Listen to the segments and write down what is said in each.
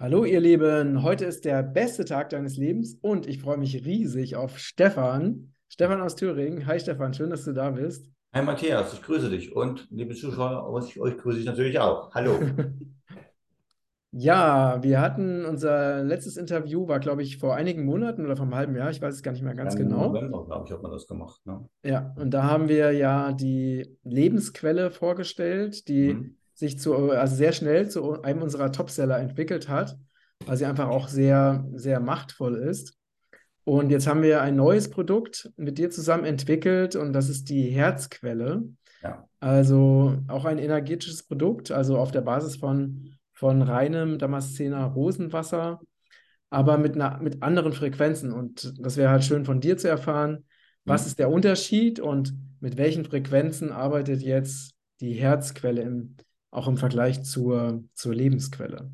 Hallo ihr Lieben, heute ist der beste Tag deines Lebens und ich freue mich riesig auf Stefan. Stefan aus Thüringen. Hi Stefan, schön, dass du da bist. Hi Matthias, ich grüße dich und liebe Zuschauer, euch grüße ich natürlich auch. Hallo. Ja, wir hatten unser letztes Interview, war glaube ich vor einigen Monaten oder vor einem halben Jahr, ich weiß es gar nicht mehr ganz Im genau. November, glaube ich, hat man das gemacht. Ne? Ja, und da haben wir ja die Lebensquelle vorgestellt, die Mhm. Sich zu, also sehr schnell zu einem unserer Topseller entwickelt hat, weil sie einfach auch sehr, sehr machtvoll ist. Und jetzt haben wir ein neues Produkt mit dir zusammen entwickelt und das ist die Herzquelle. Ja. Also auch ein energetisches Produkt, also auf der Basis von, von reinem Damaszener Rosenwasser, aber mit, einer, mit anderen Frequenzen. Und das wäre halt schön von dir zu erfahren, was Mhm. ist der Unterschied und mit welchen Frequenzen arbeitet jetzt die Herzquelle im, auch im Vergleich zur, zur Lebensquelle?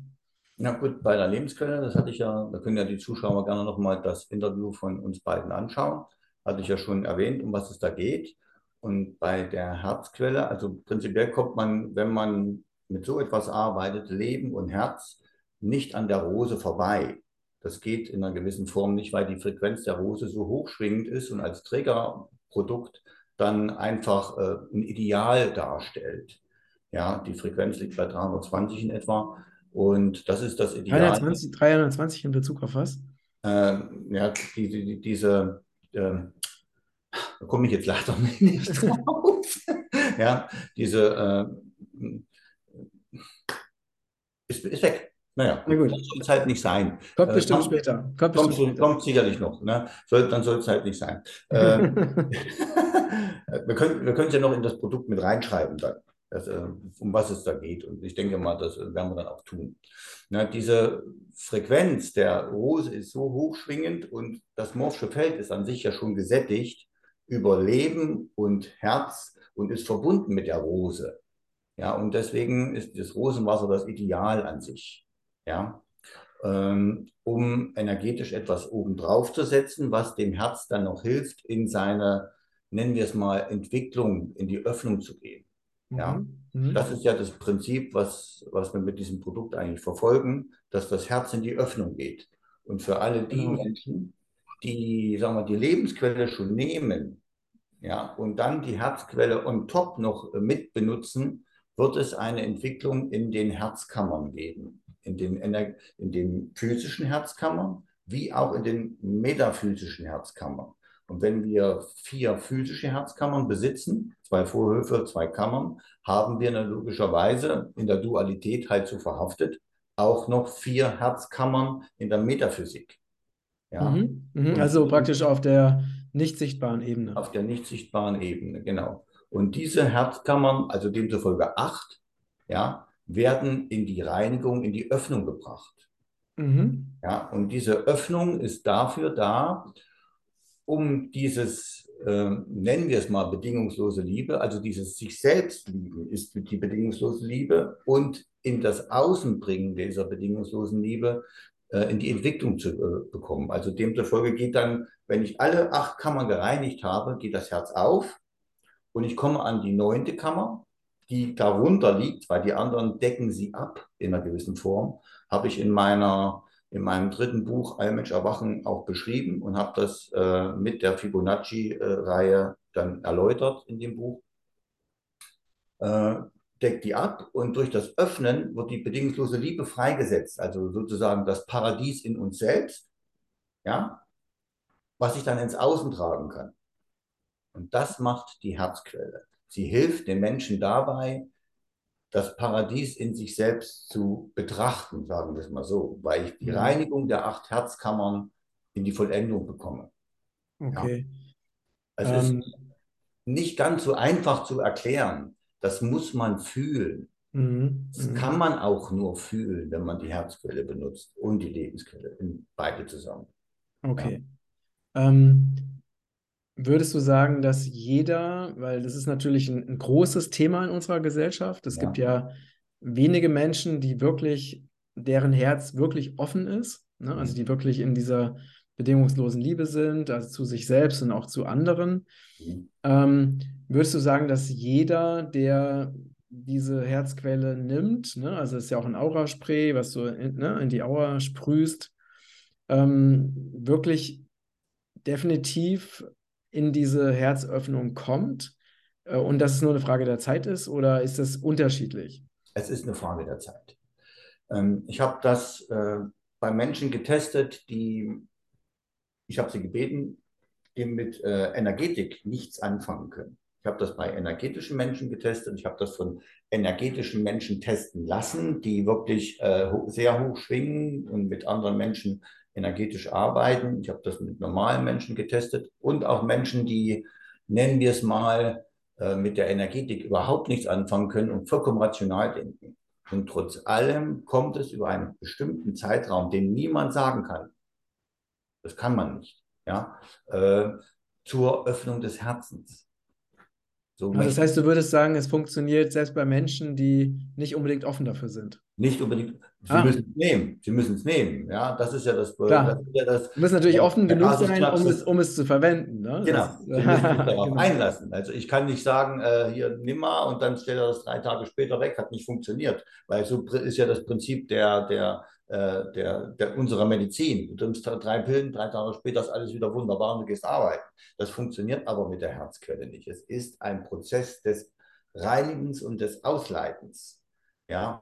Na gut, bei der Lebensquelle, das hatte ich ja, da können ja die Zuschauer gerne nochmal das Interview von uns beiden anschauen. Hatte ich ja schon erwähnt, um was es da geht. Und bei der Herzquelle, also prinzipiell kommt man, wenn man mit so etwas arbeitet, Leben und Herz, nicht an der Rose vorbei. Das geht in einer gewissen Form nicht, weil die Frequenz der Rose so hochschwingend ist und als Trägerprodukt dann einfach äh, ein Ideal darstellt. Ja, die Frequenz liegt bei 320 in etwa. Und das ist das Ideal. 320, 320 in Bezug auf was? Ähm, ja, die, die, diese, ähm, da komme ich jetzt leider nicht drauf. ja, diese äh, ist, ist weg. Naja, Na gut. soll es halt nicht sein. Kommt Äh, bestimmt kommt- später. Kommt Kommt, später. kommt sicherlich noch. Ne? Soll, dann soll es halt nicht sein. Äh, wir können wir können es ja noch in das Produkt mit reinschreiben dann, das, äh, um was es da geht. Und ich denke mal, das werden wir dann auch tun. Na, diese Frequenz der Rose ist so hochschwingend und das Morphsche Feld ist an sich ja schon gesättigt über Leben und Herz und ist verbunden mit der Rose. Ja, und deswegen ist das Rosenwasser das Ideal an sich. Ja, ähm, um energetisch etwas obendrauf zu setzen, was dem Herz dann noch hilft, in seine, nennen wir es mal, Entwicklung, in die Öffnung zu gehen. Ja. Mhm. Mhm. Das ist ja das Prinzip, was, was wir mit diesem Produkt eigentlich verfolgen, dass das Herz in die Öffnung geht. Und für alle die Genau. Menschen, die, sagen wir, die Lebensquelle schon nehmen, ja, und dann die Herzquelle on top noch mit benutzen, wird es eine Entwicklung in den Herzkammern geben. In den, Ener- in den physischen Herzkammern, wie auch in den metaphysischen Herzkammern. Und wenn wir vier physische Herzkammern besitzen, zwei Vorhöfe, zwei Kammern, haben wir logischerweise in der Dualität halt so verhaftet auch noch vier Herzkammern in der Metaphysik. Ja, Mhm. Mhm. Also praktisch auf der nicht sichtbaren Ebene. auf der nicht sichtbaren Ebene, genau. Und diese Herzkammern, also demzufolge acht, ja, werden in die Reinigung, in die Öffnung gebracht. Mhm. Ja, und diese Öffnung ist dafür da, um dieses, äh, nennen wir es mal, bedingungslose Liebe, also dieses sich selbst lieben ist die bedingungslose Liebe und in das Außenbringen dieser bedingungslosen Liebe äh, in die Entwicklung zu äh, bekommen. Also demzufolge geht dann, wenn ich alle acht Kammern gereinigt habe, geht das Herz auf und ich komme an die neunte Kammer, die darunter liegt, weil die anderen decken sie ab in einer gewissen Form, habe ich in meiner in meinem dritten Buch Allmensch Erwachen auch beschrieben und habe das äh, mit der Fibonacci-Reihe dann erläutert in dem Buch. Äh, deckt die ab und durch das Öffnen wird die bedingungslose Liebe freigesetzt, also sozusagen das Paradies in uns selbst, ja, was ich dann ins Außen tragen kann. Und das macht die Herzquelle. Sie hilft den Menschen dabei, das Paradies in sich selbst zu betrachten, sagen wir es mal so, weil ich die Mhm. Reinigung der acht Herzkammern in die Vollendung bekomme. Okay. Es Ähm, ist nicht ganz so einfach zu erklären. Das muss man fühlen. mhm. Das Mhm. kann man auch nur fühlen, wenn man die Herzquelle benutzt und die Lebensquelle, in beide zusammen. Okay. Ähm, würdest du sagen, dass jeder, weil das ist natürlich ein, ein großes Thema in unserer Gesellschaft, es Ja. gibt ja wenige Menschen, die wirklich, deren Herz wirklich offen ist, ne? Also Mhm. die wirklich in dieser bedingungslosen Liebe sind, also zu sich selbst und auch zu anderen. Mhm. Ähm, würdest du sagen, dass jeder, der diese Herzquelle nimmt, ne? also es ist ja auch ein Auraspray, was du in, ne, in die Aura sprühst, ähm, wirklich definitiv in diese Herzöffnung kommt äh, und dass es nur eine Frage der Zeit ist oder ist das unterschiedlich? Es ist eine Frage der Zeit. Ähm, ich habe das äh, bei Menschen getestet, die, ich habe sie gebeten, die mit äh, Energetik nichts anfangen können. Ich habe das bei energetischen Menschen getestet. Ich habe das von energetischen Menschen testen lassen, die wirklich sehr hoch schwingen und mit anderen Menschen energetisch arbeiten. Ich habe das mit normalen Menschen getestet und auch Menschen, die, nennen wir es mal, äh, mit der Energetik überhaupt nichts anfangen können und vollkommen rational denken. Und trotz allem kommt es über einen bestimmten Zeitraum, den niemand sagen kann. Das kann man nicht. Ja, äh, zur Öffnung des Herzens. So also das heißt, du würdest sagen, es funktioniert selbst bei Menschen, die nicht unbedingt offen dafür sind. Nicht unbedingt. Sie ah. müssen es nehmen. Sie müssen es nehmen. Ja, das ist ja das. Das ja das, Sie müssen natürlich offen genug sein, um es, um es zu verwenden. Ne? Genau. Das, Sie müssen sich darauf genau. einlassen. Also ich kann nicht sagen, äh, hier nimm mal und dann stellt er das drei Tage später weg. Hat nicht funktioniert. Weil so ist ja das Prinzip der, der, äh, der, der unserer Medizin. Du nimmst drei Pillen, drei Tage später ist alles wieder wunderbar und du gehst arbeiten. Das funktioniert aber mit der Herzquelle nicht. Es ist ein Prozess des Reinigens und des Ausleitens. Ja,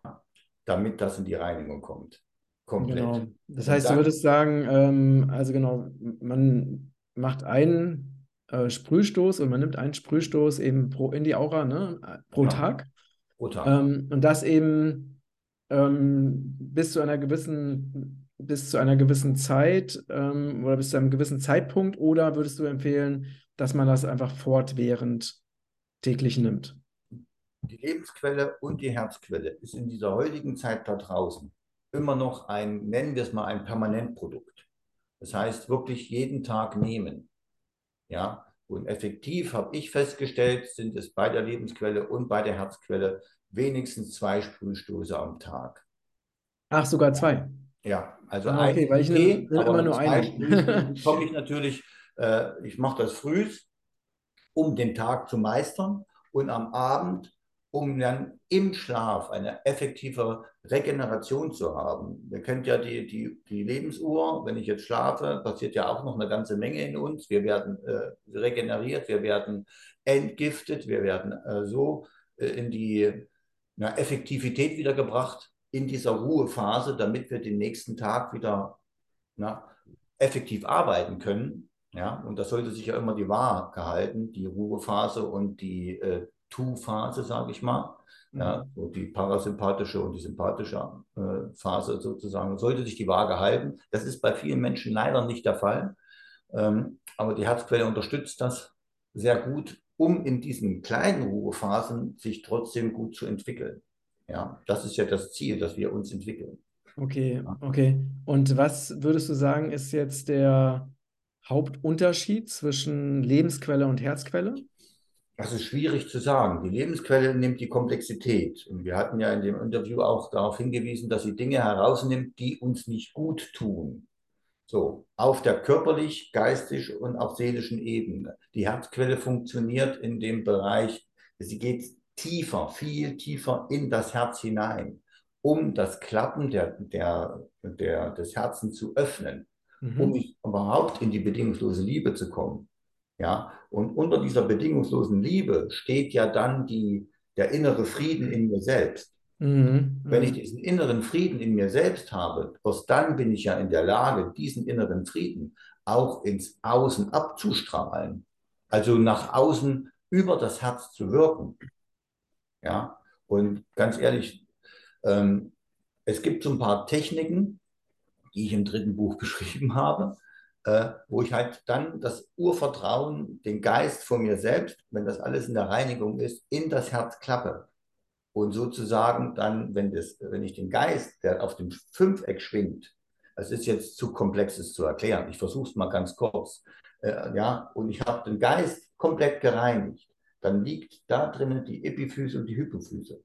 damit das in die Reinigung kommt. Komplett. Genau. Das heißt, dann, du würdest sagen, ähm, also genau, man macht einen äh, Sprühstoß und man nimmt einen Sprühstoß eben pro, in die Aura, ne, pro Tag. Pro Tag. Ähm, und das eben ähm, bis zu einer gewissen bis zu einer gewissen Zeit ähm, oder bis zu einem gewissen Zeitpunkt oder würdest du empfehlen, dass man das einfach fortwährend täglich nimmt? Die Lebensquelle und die Herzquelle ist in dieser heutigen Zeit da draußen immer noch ein, nennen wir es mal, ein Permanentprodukt. Das heißt, wirklich jeden Tag nehmen. Ja, und effektiv habe ich festgestellt, sind es bei der Lebensquelle und bei der Herzquelle wenigstens zwei Sprühstoße am Tag. Ach, sogar zwei. Ja, also ah, okay, ein weil ich nehme immer nur einen. komme ich natürlich, äh, ich mache das früh, um den Tag zu meistern und am Abend um dann im Schlaf eine effektive Regeneration zu haben. Ihr kennt ja die, die, die Lebensuhr. Wenn ich jetzt schlafe, passiert ja auch noch eine ganze Menge in uns. Wir werden äh, regeneriert, wir werden entgiftet, wir werden äh, so äh, in die na, Effektivität wiedergebracht in dieser Ruhephase, damit wir den nächsten Tag wieder na, effektiv arbeiten können. Ja, und das sollte sich ja immer die Waage halten, die Ruhephase und die äh, Tu-Phase, sage ich mal. Ja, mhm. so die parasympathische und die sympathische äh, Phase sozusagen, sollte sich die Waage halten. Das ist bei vielen Menschen leider nicht der Fall. Ähm, aber die Herzquelle unterstützt das sehr gut, um in diesen kleinen Ruhephasen sich trotzdem gut zu entwickeln. Ja, das ist ja das Ziel, dass wir uns entwickeln. Okay, okay. Und was würdest du sagen, ist jetzt der Hauptunterschied zwischen Lebensquelle und Herzquelle? Das ist schwierig zu sagen. Die Lebensquelle nimmt die Komplexität. Und wir hatten ja in dem Interview auch darauf hingewiesen, dass sie Dinge herausnimmt, die uns nicht gut tun. So, auf der körperlich, geistig und auch seelischen Ebene. Die Herzquelle funktioniert in dem Bereich, sie geht tiefer, viel tiefer in das Herz hinein, um das Klappen der, der, der, des Herzens zu öffnen, mhm. um überhaupt in die bedingungslose Liebe zu kommen. Ja, und unter dieser bedingungslosen Liebe steht ja dann die, der innere Frieden in mir selbst. Mhm. Wenn ich diesen inneren Frieden in mir selbst habe, erst dann bin ich ja in der Lage, diesen inneren Frieden auch ins Außen abzustrahlen. Also nach außen über das Herz zu wirken. Ja, und ganz ehrlich, ähm, es gibt so ein paar Techniken, die ich im dritten Buch beschrieben habe, äh, wo ich halt dann das Urvertrauen, den Geist von mir selbst, wenn das alles in der Reinigung ist, in das Herz klappe. Und sozusagen dann, wenn, das, wenn ich den Geist, der auf dem Fünfeck schwingt, das ist jetzt zu komplexes zu erklären, ich versuche es mal ganz kurz, äh, ja, und ich habe den Geist komplett gereinigt, dann liegt da drinnen die Epiphyse und die Hypophyse.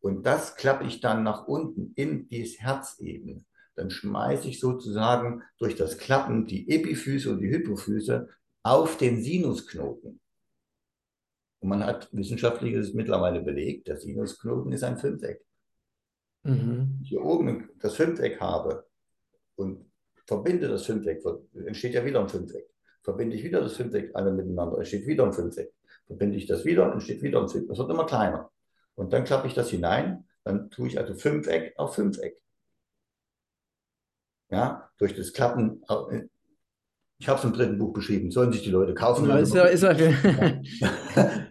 Und das klappe ich dann nach unten in die Herzebene dann schmeiße ich sozusagen durch das Klappen die Epiphyse und die Hypophyse auf den Sinusknoten. Und man hat wissenschaftlich ist es mittlerweile belegt, der Sinusknoten ist ein Fünfeck. Mhm. Hier oben das Fünfeck habe und verbinde das Fünfeck, entsteht ja wieder ein Fünfeck. Verbinde ich wieder das Fünfeck alle miteinander, entsteht wieder ein Fünfeck. Verbinde ich das wieder, entsteht wieder ein Fünfeck. Das wird immer kleiner. Und dann klappe ich das hinein, dann tue ich also Fünfeck auf Fünfeck. Ja, durch das Klappen ich habe es im dritten Buch beschrieben, sollen sich die Leute kaufen. Ja, ist, ja, ist, ja,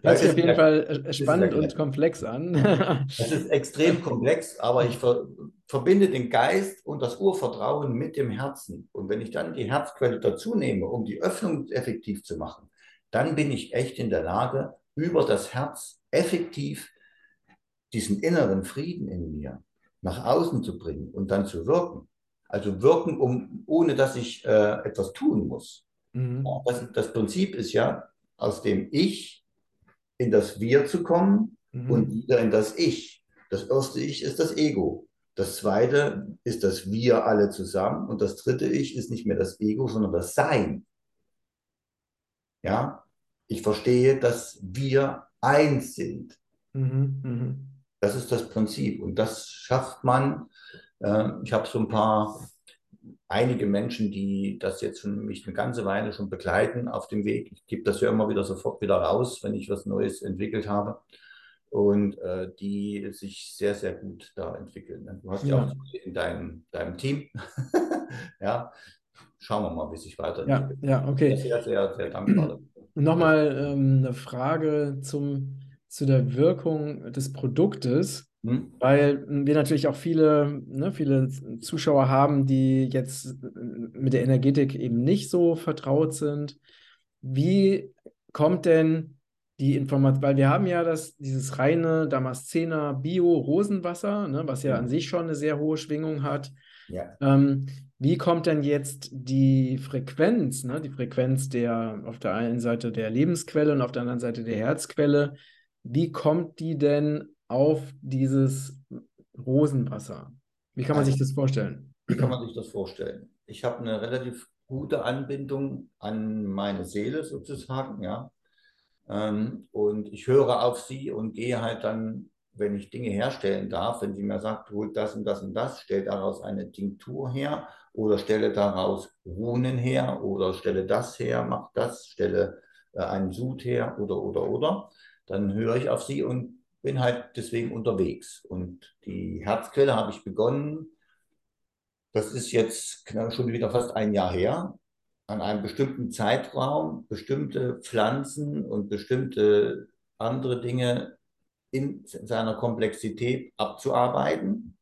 hört sich auf jeden Fall spannend und komplex an. Es ist extrem komplex, aber ich ver verbinde den Geist und das Urvertrauen mit dem Herzen. Und wenn ich dann die Herzquelle dazu nehme, um die Öffnung effektiv zu machen, dann bin ich echt in der Lage, über das Herz effektiv diesen inneren Frieden in mir nach außen zu bringen und dann zu wirken. Also wirken, um, ohne dass ich äh, etwas tun muss. Mhm. Das, das, Prinzip ist ja, aus dem Ich in das Wir zu kommen mhm. und wieder in das Ich. Das erste Ich ist das Ego. Das zweite ist das Wir alle zusammen. Und das dritte Ich ist nicht mehr das Ego, sondern das Sein. Ja, ich verstehe, dass wir eins sind. Mhm. Mhm. Das ist das Prinzip. Und das schafft man ich habe so ein paar, einige Menschen, die das jetzt schon mich eine ganze Weile schon begleiten auf dem Weg. Ich gebe das ja immer wieder sofort wieder raus, wenn ich was Neues entwickelt habe. Und äh, die sich sehr, sehr gut da entwickeln. Ne? Du hast ja, auch in deinem, deinem Team. ja, schauen wir mal, wie sich weiterentwickelt. Ja, ja, okay. Sehr, sehr, sehr dankbar. Nochmal ähm, eine Frage zum, zu der Wirkung des Produktes. Mhm. Weil wir natürlich auch viele, ne, viele Zuschauer haben, die jetzt mit der Energetik eben nicht so vertraut sind. Wie kommt denn die Information, weil wir haben ja das, dieses reine Damaszener Bio-Rosenwasser, ne, was ja mhm. an sich schon eine sehr hohe Schwingung hat. Ja. Ähm, wie kommt denn jetzt die Frequenz, ne, die Frequenz der auf der einen Seite der Lebensquelle und auf der anderen Seite der Herzquelle, wie kommt die denn auf dieses Rosenwasser. Wie kann man sich das vorstellen? Wie kann man sich das vorstellen? Ich habe eine relativ gute Anbindung an meine Seele sozusagen, ja. Ähm, und ich höre auf sie und gehe halt dann, wenn ich Dinge herstellen darf, wenn sie mir sagt, holt das und das und das, stell daraus eine Tinktur her oder stelle daraus Runen her oder stelle das her, mach das, stelle äh, einen Sud her oder oder oder, dann höre ich auf sie und bin halt deswegen unterwegs. Und die Herzquelle habe ich begonnen, das ist jetzt schon wieder fast ein Jahr her, an einem bestimmten Zeitraum bestimmte Pflanzen und bestimmte andere Dinge in seiner Komplexität abzuarbeiten,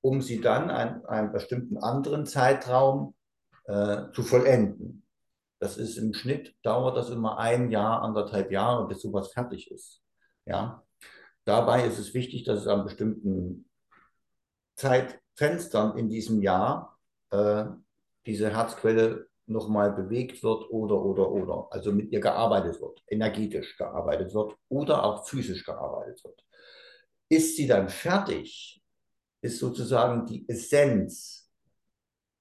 um sie dann an einem bestimmten anderen Zeitraum äh, zu vollenden. Das ist im Schnitt, dauert das immer ein Jahr, anderthalb Jahre, bis sowas fertig ist. Ja, Dabei ist es wichtig, dass es an bestimmten Zeitfenstern in diesem Jahr äh, diese Herzquelle nochmal bewegt wird oder, oder, oder. Also mit ihr gearbeitet wird, energetisch gearbeitet wird oder auch physisch gearbeitet wird. Ist sie dann fertig, ist sozusagen die Essenz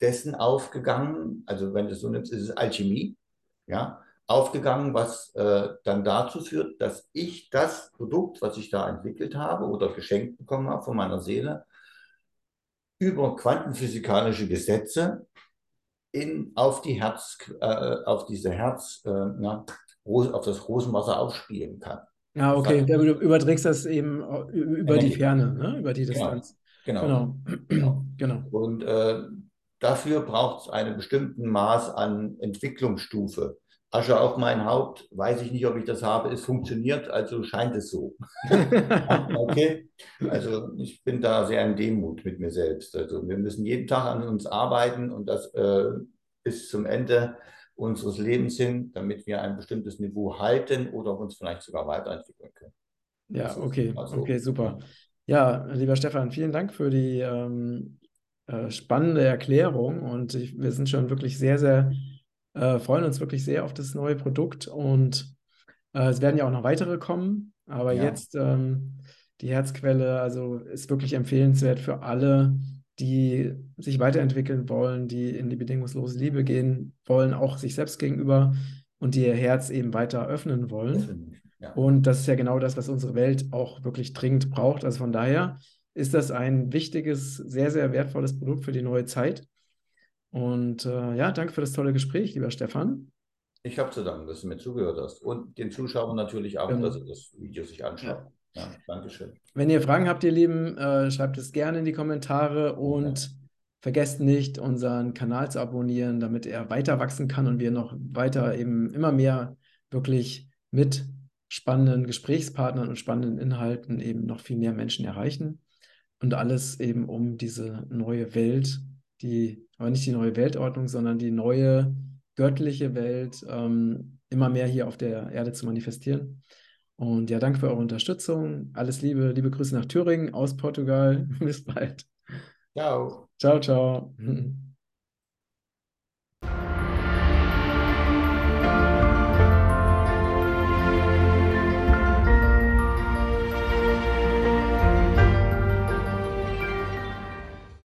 dessen aufgegangen, also wenn du es so nimmst, ist es Alchemie, ja, aufgegangen, was äh, dann dazu führt, dass ich das Produkt, was ich da entwickelt habe oder geschenkt bekommen habe von meiner Seele, über quantenphysikalische Gesetze in, auf, die Herz, äh, auf diese Herz, äh, na, auf das Rosenwasser aufspielen kann. Ja, ah, okay. du überträgst das eben über die Ferne, ne? über die genau. Distanz. Genau. Genau. genau. genau. Und äh, dafür braucht es einen bestimmten Maß an Entwicklungsstufe. Asche auf mein Haupt, weiß ich nicht, ob ich das habe. Es funktioniert, also scheint es so. okay, also ich bin da sehr in Demut mit mir selbst. Also wir müssen jeden Tag an uns arbeiten und das äh, bis zum Ende unseres Lebens hin, damit wir ein bestimmtes Niveau halten oder uns vielleicht sogar weiterentwickeln können. Ja, okay, also, okay, super. Ja, lieber Stefan, vielen Dank für die ähm, äh, spannende Erklärung und ich, wir sind schon wirklich sehr, sehr äh, freuen uns wirklich sehr auf das neue Produkt und äh, es werden ja auch noch weitere kommen. Aber ja. jetzt ähm, die Herzquelle, also ist wirklich empfehlenswert für alle, die sich weiterentwickeln wollen, die in die bedingungslose Liebe gehen wollen, auch sich selbst gegenüber und die ihr Herz eben weiter öffnen wollen. Ja. Und das ist ja genau das, was unsere Welt auch wirklich dringend braucht. Also von daher ist das ein wichtiges, sehr, sehr wertvolles Produkt für die neue Zeit. Und äh, ja, danke für das tolle Gespräch, lieber Stefan. Ich habe zu danken, dass du mir zugehört hast. Und den Zuschauern natürlich auch, Genau. dass sie das Video sich anschauen. Ja, Dankeschön. Wenn ihr Fragen habt, ihr Lieben, äh, schreibt es gerne in die Kommentare und vergesst nicht, unseren Kanal zu abonnieren, damit er weiter wachsen kann und wir noch weiter eben immer mehr wirklich mit spannenden Gesprächspartnern und spannenden Inhalten eben noch viel mehr Menschen erreichen. Und alles eben um diese neue Welt, die, aber nicht die neue Weltordnung, sondern die neue göttliche Welt ähm, immer mehr hier auf der Erde zu manifestieren. Und ja, danke für eure Unterstützung. Alles Liebe, liebe Grüße nach Thüringen aus Portugal. Bis bald. Ciao. Ciao, ciao.